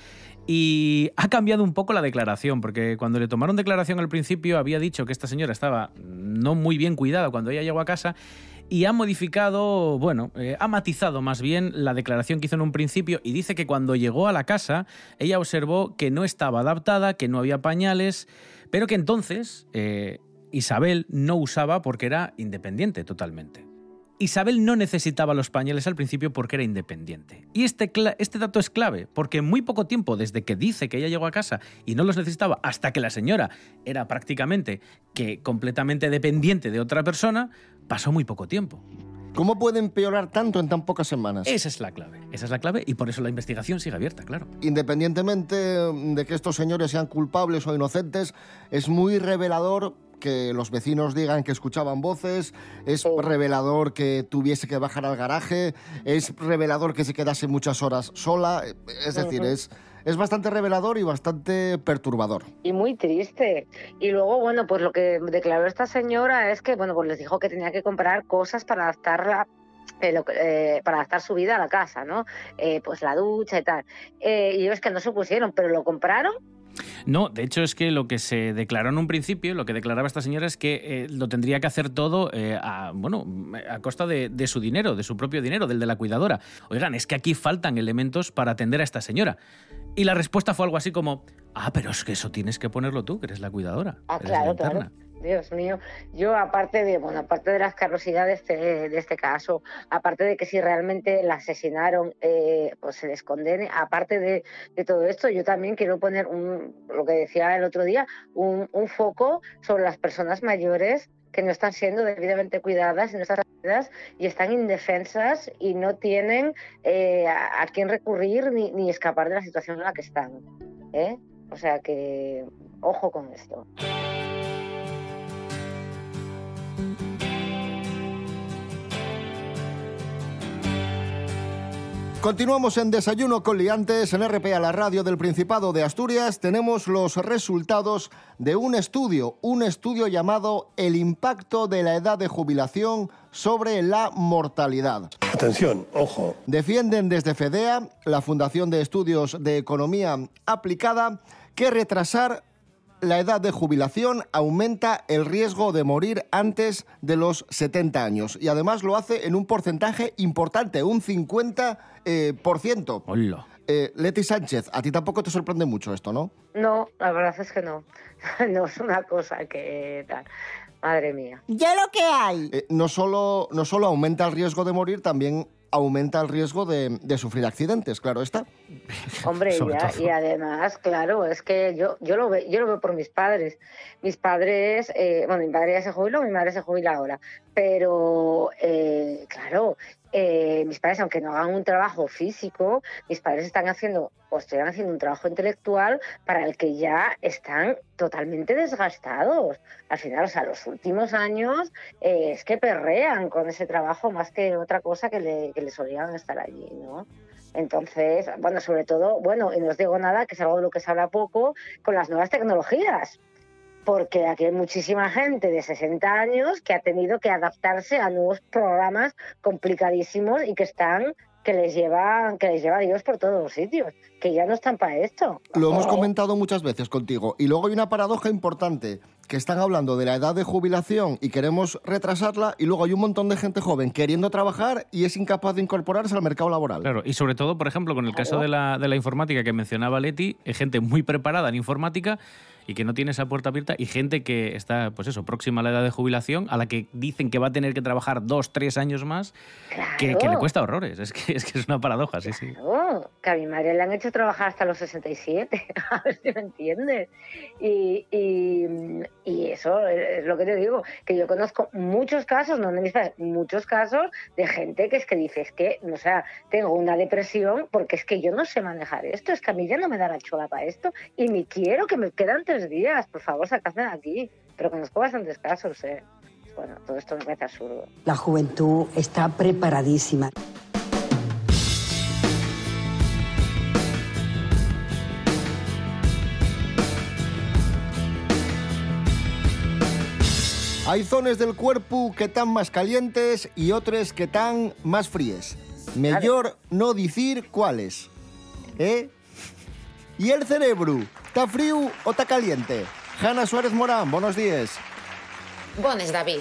Y ha cambiado un poco la declaración, porque cuando le tomaron declaración al principio había dicho que esta señora estaba no muy bien cuidada cuando ella llegó a casa y ha modificado, bueno, eh, ha matizado más bien la declaración que hizo en un principio y dice que cuando llegó a la casa ella observó que no estaba adaptada, que no había pañales, pero que entonces eh, Isabel no usaba porque era independiente totalmente. Isabel no necesitaba los pañales al principio porque era independiente. Y este, este dato es clave, porque en muy poco tiempo, desde que dice que ella llegó a casa y no los necesitaba, hasta que la señora era prácticamente que completamente dependiente de otra persona, pasó muy poco tiempo. ¿Cómo puede empeorar tanto en tan pocas semanas? Esa es la clave. Esa es la clave y por eso la investigación sigue abierta, claro. Independientemente de que estos señores sean culpables o inocentes, es muy revelador que los vecinos digan que escuchaban voces, es revelador que tuviese que bajar al garaje, es revelador que se quedase muchas horas sola, es decir, es, es bastante revelador y bastante perturbador. Y muy triste. Y luego, bueno, pues lo que declaró esta señora es que, bueno, pues les dijo que tenía que comprar cosas para adaptarla. eh, lo que- eh, para adaptar su vida a la casa, ¿no? Eh, pues la ducha y tal. Eh, y ellos que no se pusieron, pero lo compraron No, de hecho es que lo que se declaró en un principio, lo que declaraba esta señora es que eh, lo tendría que hacer todo eh, a, bueno, a costa de, de su dinero, de su propio dinero, del de la cuidadora. Oigan, es que aquí faltan elementos para atender a esta señora. Y la respuesta fue algo así como, ah, pero es que eso tienes que ponerlo tú, que eres la cuidadora. Ah, claro, claro. interna". Dios mío, yo aparte de, bueno, aparte de la asquerosidad de este, de este caso, aparte de que si realmente la asesinaron, eh, pues se les condene, aparte de, de todo esto, yo también quiero poner un, lo que decía el otro día, un, un foco sobre las personas mayores que no están siendo debidamente cuidadas y no están atendidas y están indefensas y no tienen eh, a, a quién recurrir ni, ni escapar de la situación en la que están. ¿eh? O sea que, ojo con esto. Continuamos en Desayuno con Liantes en RPA, la radio del Principado de Asturias. Tenemos los resultados de un estudio, un estudio llamado El impacto de la edad de jubilación sobre la mortalidad. Atención, ojo. Defienden desde FEDEA, la Fundación de Estudios de Economía Aplicada, que retrasar la edad de jubilación aumenta el riesgo de morir antes de los 70 años. Y además lo hace en un porcentaje importante, un 50%. Eh, por ciento. Hola. Eh, Leti Sánchez, a ti tampoco te sorprende mucho esto, ¿no? No, la verdad es que no. No es una cosa que tal. Madre mía. Ya lo que hay. Eh, no, solo, no solo aumenta el riesgo de morir, también aumenta el riesgo de, de sufrir accidentes, claro está. Hombre, ya, y además, claro, es que yo, yo, lo veo, yo lo veo por mis padres. Mis padres, eh, bueno, mi padre ya se jubiló, mi madre se jubila ahora. Pero, eh, claro, eh, mis padres, aunque no hagan un trabajo físico, mis padres están haciendo o están haciendo un trabajo intelectual para el que ya están totalmente desgastados. Al final, o sea, los últimos años eh, es que perrean con ese trabajo más que otra cosa que, le, que les obligan a estar allí, ¿no? Entonces, bueno, sobre todo, bueno, y no os digo nada, que es algo de lo que se habla poco, con las nuevas tecnologías porque aquí hay muchísima gente de 60 años que ha tenido que adaptarse a nuevos programas complicadísimos y que están que les lleva que les lleva a Dios por todos los sitios, que ya no están para esto. Lo hemos comentado muchas veces contigo. Y luego hay una paradoja importante, que están hablando de la edad de jubilación y queremos retrasarla, y luego hay un montón de gente joven queriendo trabajar y es incapaz de incorporarse al mercado laboral. Claro, y sobre todo, por ejemplo, con el caso de la, de la informática que mencionaba Leti, hay gente muy preparada en informática y que no tiene esa puerta abierta y gente que está, pues eso, próxima a la edad de jubilación, a la que dicen que va a tener que trabajar dos, tres años más, que, que le cuesta horrores. Es que, es que es una paradoja, sí, sí. Claro, que a mi madre le han hecho trabajar hasta los 67, a ver si me entiendes. Y, y, y eso es lo que te digo, que yo conozco muchos casos, no necesitas muchos casos de gente que es que dices que, o sea, tengo una depresión porque es que yo no sé manejar esto, es que a mí ya no me da la chola para esto y ni quiero que me quedan tres días, por favor, sacadme de aquí. Pero conozco bastantes casos, ¿eh? Bueno, todo esto me parece absurdo. La juventud está preparadísima. Hay zonas del cuerpo que están más calientes y otras que están más fríes. Mejor no decir cuáles. ¿Eh? ¿Y el cerebro? ¿Está frío o está caliente? Hanna Suárez Morán, buenos días. Bones, David.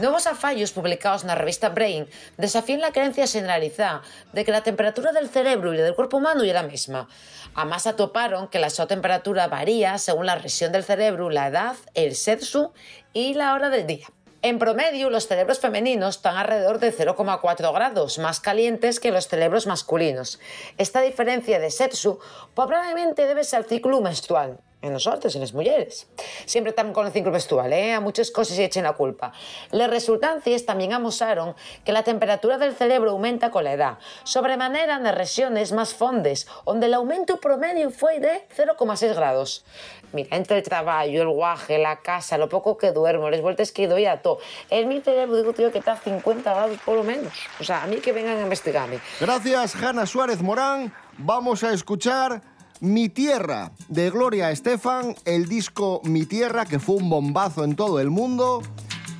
Nuevos afallos publicados na revista Brain desafían la creencia generalizada de que la temperatura del cerebro y del cuerpo humano era la misma. Además, atoparon que la su temperatura varía según la región del cerebro, la edad, el sexo y la hora del día. En promedio, los cerebros femeninos están alrededor de 0,4 grados más calientes que los cerebros masculinos. Esta diferencia de sexo probablemente debe ser al ciclo menstrual, en nosotros, en las mujeres. Siempre están con el ciclo menstrual, ¿eh? a muchas cosas se echen la culpa. Las resultancias también amosaron que la temperatura del cerebro aumenta con la edad, sobremanera en las regiones más fondes, donde el aumento promedio fue de 0,6 grados. Mira, entre el trabajo, el guaje, la casa, lo poco que duermo, las vueltas que doy a todo, en mi cerebro digo tío que está a 50 grados por lo menos. O sea, a mí que vengan a investigarme. Gracias, Hanna Suárez Morán. Vamos a escuchar Mi Tierra de Gloria Estefan, el disco Mi Tierra, que fue un bombazo en todo el mundo.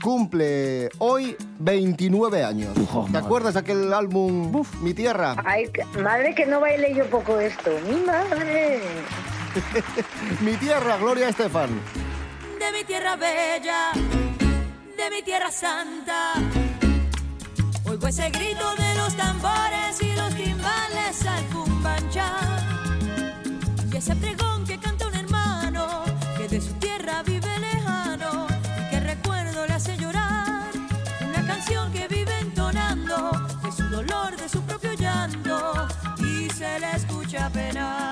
Cumple hoy 29 años. ¿Te acuerdas de aquel álbum Mi Tierra? Ay, madre que no baile yo poco esto. Mi madre. Mi Tierra, Gloria Estefan. de mi tierra bella, de mi tierra santa. Oigo ese grito de los tambores y los timbales al cumbancha. Ese pregón que canta un hermano que de su tierra vive lejano y que recuerdo le hace llorar. Una canción que vive entonando de su dolor, de su propio llanto y se le escucha penar.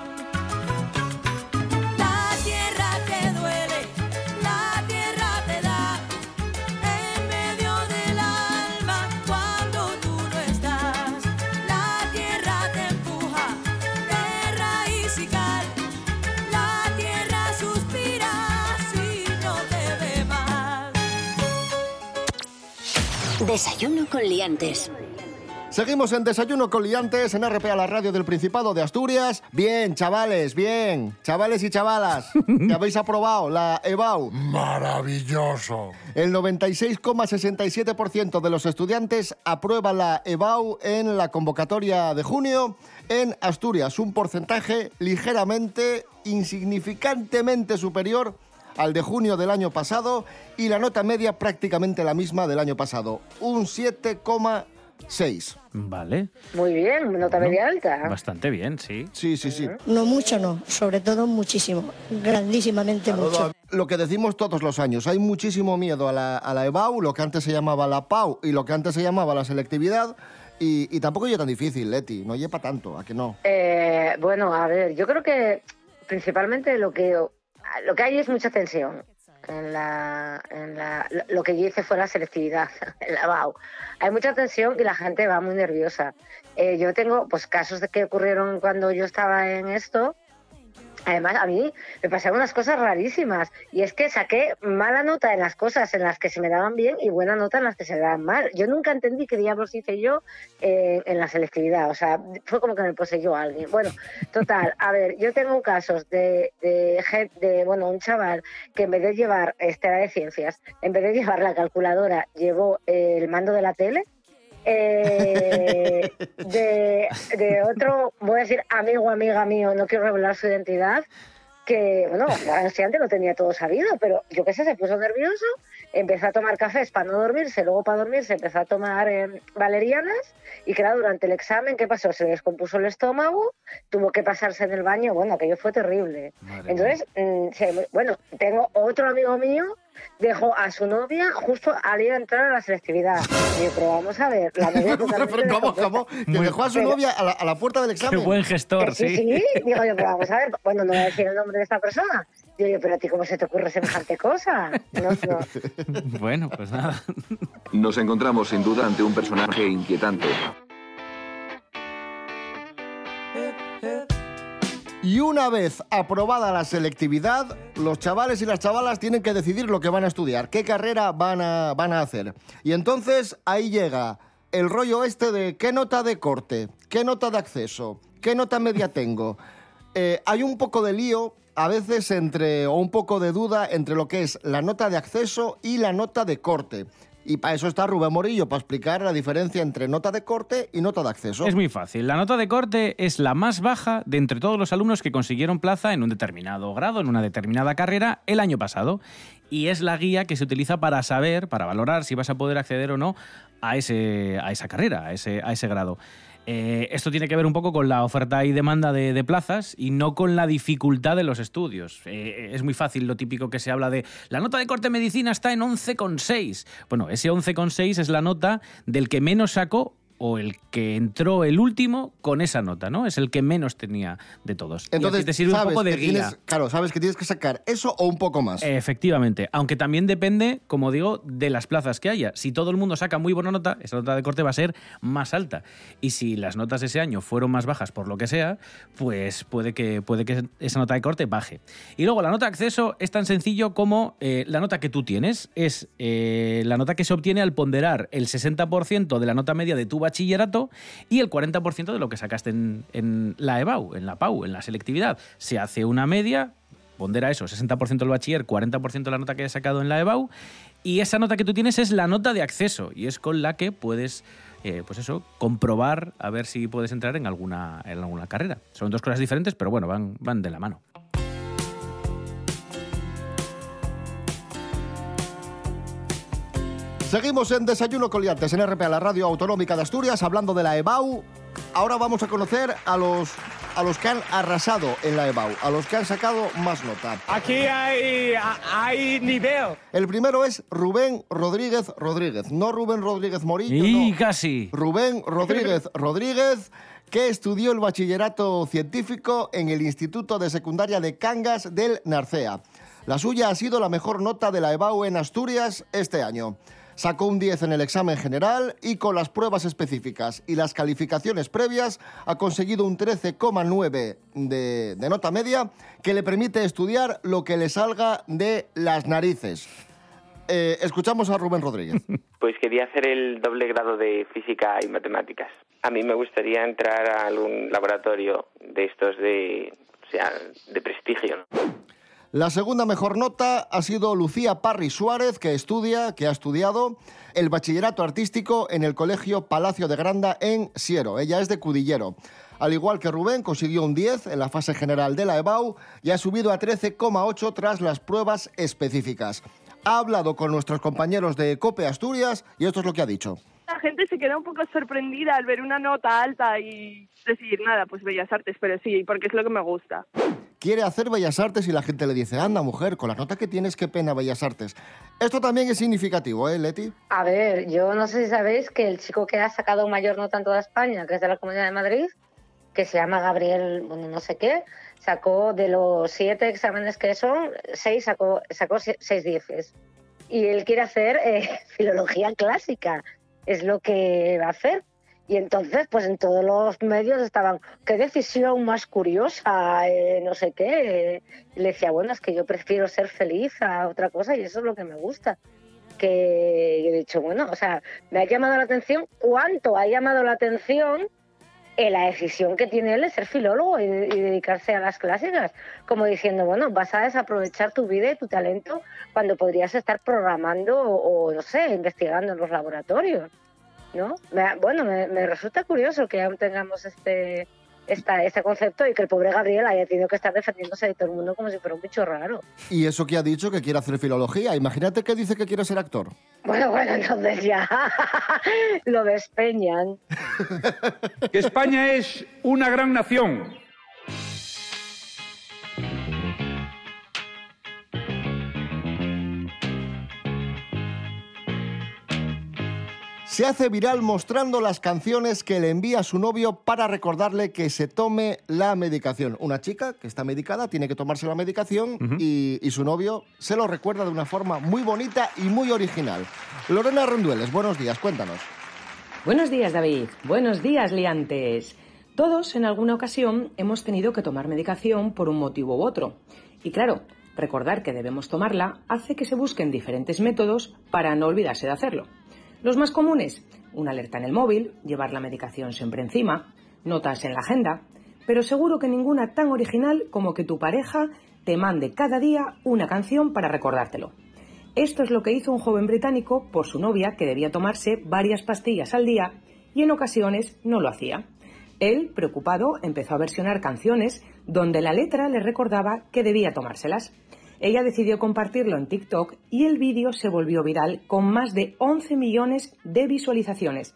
Desayuno con liantes. Seguimos en Desayuno con Liantes en RPA, la radio del Principado de Asturias. Bien, chavales, bien. Chavales y chavalas, que habéis aprobado la EBAU. Maravilloso. El 96,67% de los estudiantes aprueba la EBAU en la convocatoria de junio en Asturias, un porcentaje ligeramente, insignificantemente superior al de junio del año pasado y la nota media prácticamente la misma del año pasado, un 7,6. Vale, Muy bien, nota media alta. bastante bien, sí. Sí, sí, sí. No mucho, no. Sobre todo muchísimo. Grandísimamente mucho. Lo que decimos todos los años, hay muchísimo miedo a la, a la EBAU, lo que antes se llamaba la PAU y lo que antes se llamaba la selectividad, y, y tampoco es tan difícil, Leti, no lleva tanto, ¿a que no? Eh, bueno, a ver, yo creo que principalmente lo que lo que hay es mucha tensión. En la, en la, lo- que yo hice fue la selectividad, en la BAU. Hay mucha tensión y la gente va muy nerviosa. Eh, yo tengo pues casos de que ocurrieron cuando yo estaba en esto. Además, a mí me pasaron unas cosas rarísimas y es que saqué mala nota en las cosas en las que se me daban bien y buena nota en las que se me daban mal. Yo nunca entendí qué diablos hice yo eh, en la selectividad, o sea, fue como que me poseyó alguien. Bueno, total, a ver, yo tengo casos de, de, de, bueno, un chaval que en vez de llevar, este era de ciencias, en vez de llevar la calculadora, llevó el mando de la tele. Eh, de, de otro, voy a decir amigo, amiga mío, no quiero revelar su identidad, que, bueno, el estudiante lo tenía todo sabido, pero yo qué sé, se puso nervioso, empezó a tomar cafés para no dormirse, luego para dormirse empezó a tomar eh, valerianas y claro, durante el examen, ¿qué pasó? Se le descompuso el estómago, tuvo que pasarse en el baño, bueno, aquello fue terrible. Entonces, mm, se- bueno, tengo otro amigo mío, dejó a su novia justo al ir a entrar a la selectividad. Y yo, pero vamos a ver, la novia totalmente Pero ¿cómo, cómo? Que dejó a su Pero- novia a la, a la puerta del examen. Que sí, sí, digo yo, pero vamos a ver, bueno, no voy a decir el nombre de esta persona. Digo yo, pero a ti, ¿cómo se te ocurre semejante cosa? No, no. Bueno, pues nada. Nos encontramos sin duda ante un personaje inquietante. Y una vez aprobada la selectividad, los chavales y las chavalas tienen que decidir lo que van a estudiar, qué carrera van a, van a hacer. Y entonces ahí llega el rollo este de qué nota de corte, qué nota de acceso, qué nota media tengo. Eh, hay un poco de lío a veces entre, o un poco de duda entre lo que es la nota de acceso y la nota de corte. Y para eso está Rubén Morillo, para explicar la diferencia entre nota de corte y nota de acceso. Es muy fácil. La nota de corte es la más baja de entre todos los alumnos que consiguieron plaza en un determinado grado, en una determinada carrera, el año pasado. Y es la guía que se utiliza para saber, para valorar si vas a poder acceder o no a, ese, a esa carrera, a ese, a ese grado. Eh, esto tiene que ver un poco con la oferta y demanda de, plazas y no con la dificultad de los estudios. Eh, es muy fácil lo típico que se habla de la nota de corte medicina está en 11,6. Bueno, ese 11,6 es la nota del que menos sacó o el que entró el último con esa nota, ¿no? Es el que menos tenía de todos. Y Entonces, te sirve un poco de guía. tienes- claro, sabes que tienes que sacar eso o un poco más. Efectivamente, aunque también depende, como digo, de las plazas que haya. Si todo el mundo saca muy buena nota, esa nota de corte va a ser más alta. Y si las notas ese año fueron más bajas por lo que sea, pues puede que, puede que esa nota de corte baje. Y luego la nota de acceso es tan sencillo como eh, la nota que tú tienes. Es eh, la nota que se obtiene al ponderar el 60% de la nota media de tu bachillerato y el 40% de lo que sacaste en, la EBAU, en la PAU, en la selectividad. Se hace una media, pondera eso, 60% el bachiller, 40% la nota que hayas sacado en la EBAU, y esa nota que tú tienes es la nota de acceso, y es con la que puedes, eh, pues eso, comprobar a ver si puedes entrar en alguna, en alguna carrera. Son dos cosas diferentes, pero bueno, van, van de la mano. Seguimos en Desayuno Coliantes en RPA, la radio autonómica de Asturias, hablando de la EBAU. Ahora vamos a conocer a los, a los que han arrasado en la EBAU, a los que han sacado más nota. Aquí hay, hay nivel. El primero es Rubén Rodríguez Rodríguez, no Rubén Rodríguez Morillo, Y no. casi. Rubén Rodríguez Rodríguez, que estudió el bachillerato científico en el Instituto de Secundaria de Cangas del Narcea. La suya ha sido la mejor nota de la EBAU en Asturias este año. Sacó un 10 en el examen general y con las pruebas específicas y las calificaciones previas ha conseguido un 13,9 de, de nota media que le permite estudiar lo que le salga de las narices. Eh, escuchamos a Rubén Rodríguez. Pues quería hacer el doble grado de física y matemáticas. A mí me gustaría entrar a algún laboratorio de estos de, o sea, de prestigio. ¿no? La segunda mejor nota ha sido Lucía Parry Suárez, que estudia, que ha estudiado el bachillerato artístico en el Colegio Palacio de Granda en Siero. Ella es de Cudillero. Al igual que Rubén, consiguió un 10 en la fase general de la EBAU y ha subido a 13,8 tras las pruebas específicas. Ha hablado con nuestros compañeros de COPE Asturias y esto es lo que ha dicho. La gente se queda un poco sorprendida al ver una nota alta y decir, nada, pues Bellas Artes, pero sí, porque es lo que me gusta. Quiere hacer Bellas Artes y la gente le dice, anda mujer, con la nota que tienes, qué pena Bellas Artes. Esto también es significativo, ¿eh, Leti? A ver, yo no sé si sabéis que el chico que ha sacado mayor nota en toda España, que es de la Comunidad de Madrid, que se llama Gabriel, bueno, no sé qué, sacó de los siete exámenes que son, seis sacó, sacó se- seis dieces. Y él quiere hacer eh, filología clásica, es lo que va a hacer. Y entonces, pues en todos los medios estaban, qué decisión más curiosa, eh, no sé qué. eh. Le decía, bueno, es que yo prefiero ser feliz a otra cosa y eso es lo que me gusta que he dicho, bueno, o sea, me ha llamado la atención cuánto ha llamado la atención en la decisión que tiene él de ser filólogo y, dedicarse a las clásicas, como diciendo, bueno, vas a desaprovechar tu vida y tu talento cuando podrías estar programando o, no sé, investigando en los laboratorios, ¿no? Me- bueno, me, me resulta curioso que aún tengamos este, esta, este concepto y que el pobre Gabriel haya tenido que estar defendiéndose de todo el mundo como si fuera un bicho raro. Y eso que ha dicho que quiere hacer filología. Imagínate que dice que quiere ser actor. Bueno, bueno, entonces ya lo despeñan. que España es una gran nación. Se hace viral mostrando las canciones que le envía a su novio para recordarle que se tome la medicación. Una chica que está medicada tiene que tomarse la medicación y, y su novio se lo recuerda de una forma muy bonita y muy original. Lorena Rendueles, buenos días, cuéntanos. Buenos días, David. Buenos días, liantes. Todos, en alguna ocasión, hemos tenido que tomar medicación por un motivo u otro. Y claro, recordar que debemos tomarla hace que se busquen diferentes métodos para no olvidarse de hacerlo. Los más comunes, una alerta en el móvil, llevar la medicación siempre encima, notas en la agenda, pero seguro que ninguna tan original como que tu pareja te mande cada día una canción para recordártelo. Esto es lo que hizo un joven británico por su novia que debía tomarse varias pastillas al día y en ocasiones no lo hacía. Él, preocupado, empezó a versionar canciones donde la letra le recordaba que debía tomárselas. Ella decidió compartirlo en TikTok y el vídeo se volvió viral con más de 11 millones de visualizaciones.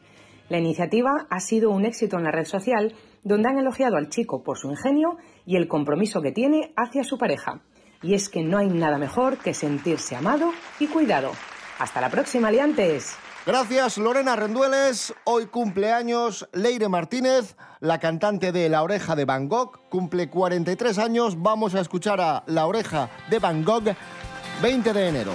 La iniciativa ha sido un éxito en la red social, donde han elogiado al chico por su ingenio y el compromiso que tiene hacia su pareja. Y es que no hay nada mejor que sentirse amado y cuidado. Hasta la próxima, liantes. Gracias, Lorena Rendueles. Hoy cumpleaños Leire Martínez, la cantante de La Oreja de Van Gogh. Cumple 43 años. Vamos a escuchar a La Oreja de Van Gogh, 20 de enero.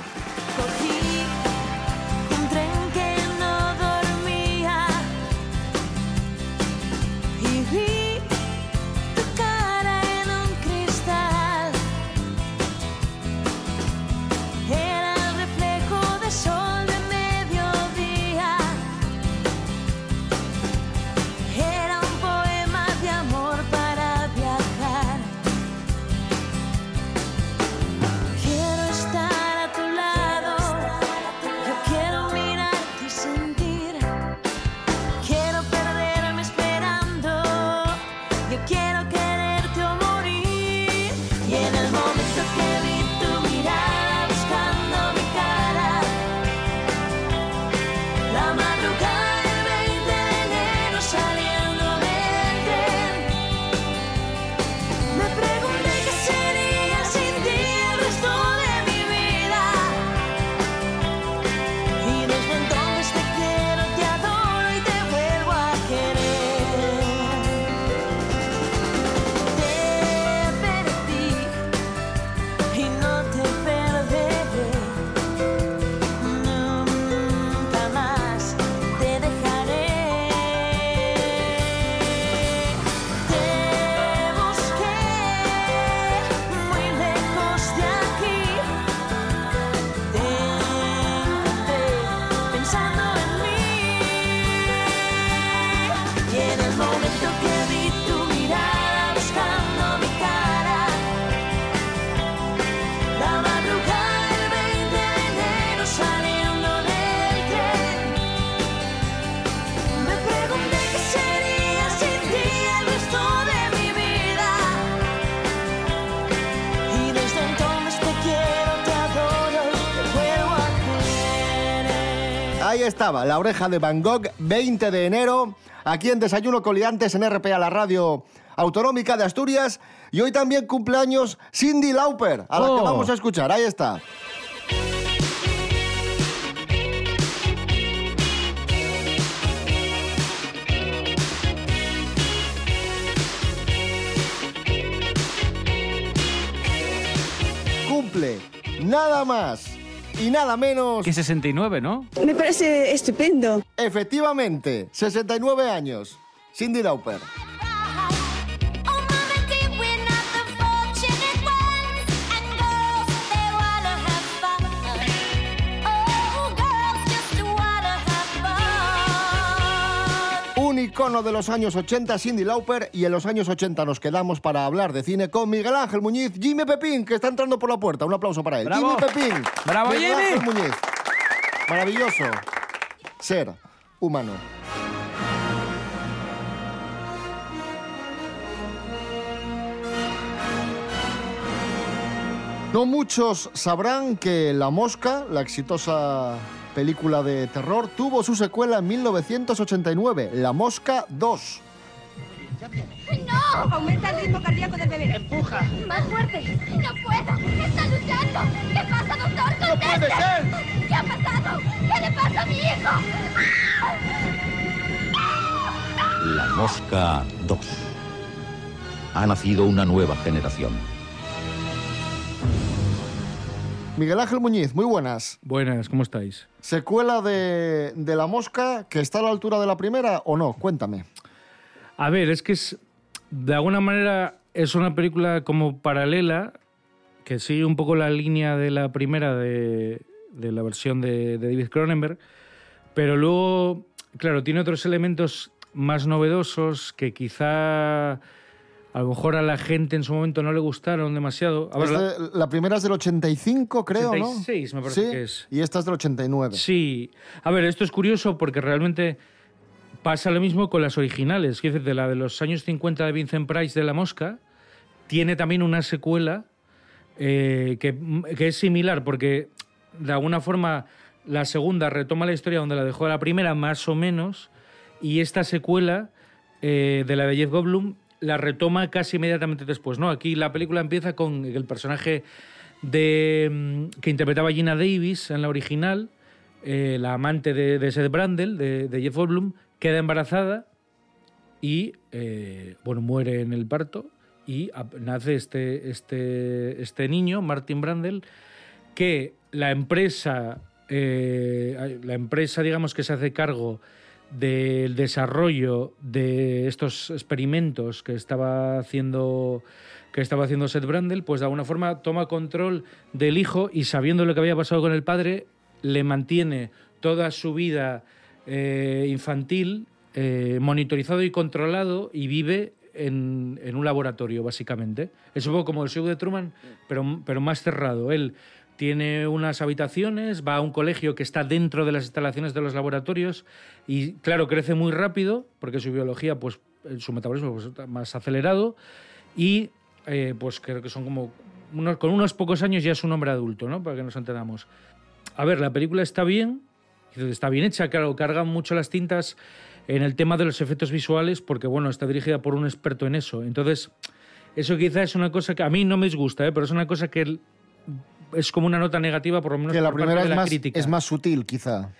Ahí estaba, la oreja de Van Gogh, 20 de enero, aquí en Desayuno Coliantes en RPA, la radio autonómica de Asturias. Y hoy también cumpleaños Cindy Lauper, a la que Oh. vamos a escuchar. Ahí está. Cumple nada más y nada menos. Que 69, ¿no? Me parece estupendo. Efectivamente, 69 años. Cindy Lauper. Icono de los años 80, Cindy Lauper, y en los años 80 nos quedamos para hablar de cine con Miguel Ángel Muñiz, Jimmy Pepín, que está entrando por la puerta. Un aplauso para él. ¡Bravo! Jimmy Pepín. ¡Bravo, Miguel Jimmy! Ángel Muñiz. Maravilloso. Ser humano. No muchos sabrán que La Mosca, la exitosa película de terror, tuvo su secuela en 1989, La Mosca 2. ¡No! Aumenta el ritmo cardíaco del bebé. ¡Empuja! ¡Más fuerte! ¡No puedo! ¡Está luchando! ¿Qué pasa, doctor? ¡No puede ser! ¿Qué ha pasado? ¿Qué le pasa a mi hijo? La Mosca 2. Ha nacido una nueva generación. Miguel Ángel Muñiz, muy buenas. Buenas, ¿cómo estáis? ¿Secuela de, de La Mosca que está a la altura de la primera o no? Cuéntame. A ver, es que es. De alguna manera es una película como paralela que sigue un poco la línea de la primera de, de la versión de, de David Cronenberg, pero luego, claro, tiene otros elementos más novedosos que quizá a lo mejor a la gente en su momento no le gustaron demasiado. Ver, la- primera es del 85, creo, 86 ¿no? me parece Sí, que es. Y esta es del 89. Sí. A ver, esto es curioso porque realmente pasa lo mismo con las originales. Quiero decir, de la de los años 50 de Vincent Price de La Mosca, tiene también una secuela eh, que, que es similar porque de alguna forma la segunda retoma la historia donde la dejó la primera, más o menos, y esta secuela eh, de la de Jeff Goldblum la retoma casi inmediatamente después. ¿no? Aquí la película empieza con el personaje de, mm, que interpretaba Gina Davis en la original, eh, la amante de, de Seth Brandel, de, Jeff Goldblum, queda embarazada y eh, bueno, muere en el parto y nace este, este, este niño, Martin Brandel, que la empresa, eh, la empresa, digamos, que se hace cargo del desarrollo de estos experimentos que estaba haciendo que estaba haciendo Seth Brandel, pues de alguna forma toma control del hijo y sabiendo lo que había pasado con el padre, le mantiene toda su vida eh, infantil eh, monitorizado y controlado y vive en, en un laboratorio, básicamente. Es un poco como el show de Truman, pero, pero más cerrado. Él tiene unas habitaciones, va a un colegio que está dentro de las instalaciones de los laboratorios y, claro, crece muy rápido porque su biología, pues, su metabolismo pues, está más acelerado y, eh, pues, creo que son como... Con unos pocos años ya es un hombre adulto, ¿no? Para que nos entendamos. A ver, la película está bien, está bien hecha, claro, cargan mucho las tintas en el tema de los efectos visuales porque, bueno, está dirigida por un experto en eso. Entonces, eso quizá es una cosa que a mí no me disgusta, ¿eh? pero es una cosa que es como una nota negativa, por lo menos Que la por parte primera de es la más, crítica. es más sutil, quizá.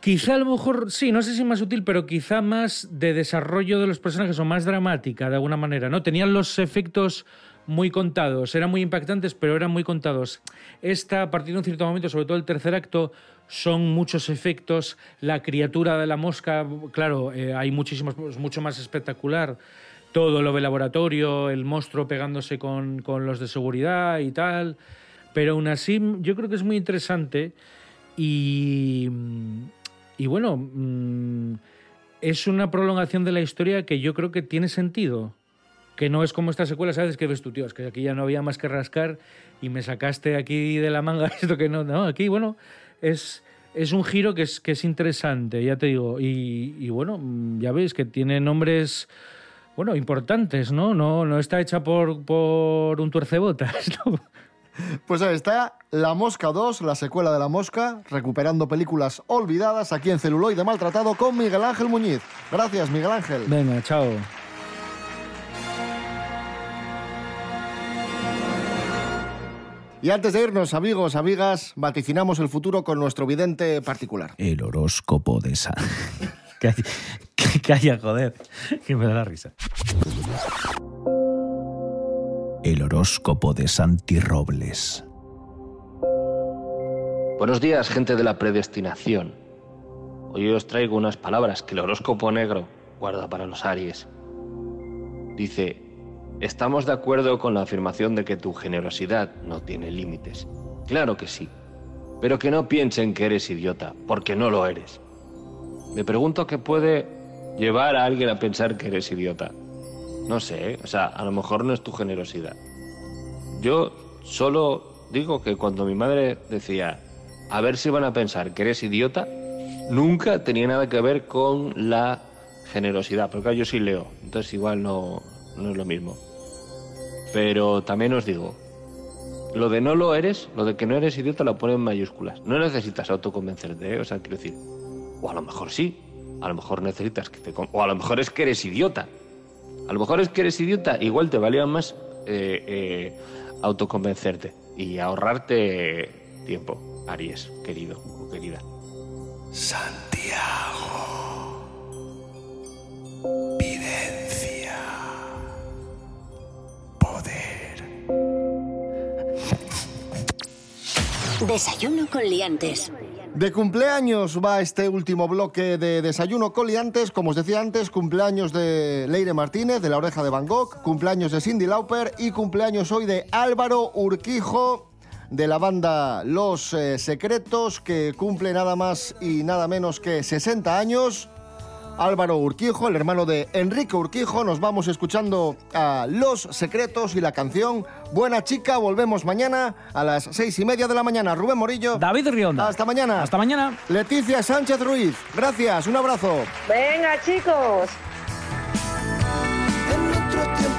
Quizá a lo mejor, sí, no sé si más útil, pero quizá más de desarrollo de los personajes o más dramática, de alguna manera, ¿no? Tenían los efectos muy contados, eran muy impactantes, pero eran muy contados. Esta, a partir de un cierto momento, sobre todo el tercer acto, son muchos efectos. La criatura de la mosca, claro, eh, hay muchísimos, es mucho más espectacular. Todo lo del laboratorio, el monstruo pegándose con, con los de seguridad y tal. Pero aún así, yo creo que es muy interesante y, y bueno, mm, es una prolongación de la historia que yo creo que tiene sentido. Que no es como esta secuela, ¿sabes? Que ves tú, tío, es que aquí ya no había más que rascar y me sacaste aquí de la manga esto que no. No, aquí, bueno, es, es un giro que es, que es interesante, ya te digo. Y, y bueno, mm, ya veis que tiene nombres, bueno, importantes, ¿no? No, no está hecha por, por un tuercebotas, ¿no? Pues ahí está, La Mosca 2, la secuela de La Mosca, recuperando películas olvidadas aquí en Celuloide Maltratado con Miguel Ángel Muñiz. Gracias, Miguel Ángel. Venga, chao. Y antes de irnos, amigos, amigas, vaticinamos el futuro con nuestro vidente particular. El horóscopo de San... Calla, que calla, joder, que me da la risa. El horóscopo de Santi Robles. Buenos días, gente de la predestinación. Hoy os traigo unas palabras que el horóscopo negro guarda para los Aries. Dice, estamos de acuerdo con la afirmación de que tu generosidad no tiene límites. Claro que sí, pero que no piensen que eres idiota, porque no lo eres. Me pregunto qué puede llevar a alguien a pensar que eres idiota. No sé, ¿eh? o sea, a lo mejor no es tu generosidad. Yo solo digo que cuando mi madre decía, a ver si van a pensar que eres idiota, nunca tenía nada que ver con la generosidad, porque yo sí leo, entonces igual no, no es lo mismo. Pero también os digo, lo de no lo eres, lo de que no eres idiota lo pone en mayúsculas. No necesitas autoconvencerte, ¿eh? o sea, quiero decir, o a lo mejor sí, a lo mejor necesitas que te... O a lo mejor es que eres idiota. A lo mejor es que eres idiota, igual te valía más eh, eh, autoconvencerte y ahorrarte tiempo, Aries, querido o querida. Videncia. Desayuno con liantes. De cumpleaños va este último bloque de Desayuno Coliantes. Como os decía antes, cumpleaños de Leire Martínez, de La Oreja de Van Gogh, cumpleaños de Cindy Lauper y cumpleaños hoy de Álvaro Urquijo, de la banda Los eh, Secretos, que cumple nada más y nada menos que 60 años. Álvaro Urquijo, el hermano de Enrique Urquijo. Nos vamos escuchando a Los Secretos y la canción Buena Chica. Volvemos mañana a las seis y media de la mañana. Rubén Morillo. David Rionda. Hasta mañana. Hasta mañana. Leticia Sánchez Ruiz. Gracias. Un abrazo. Venga, chicos. En otro tiempo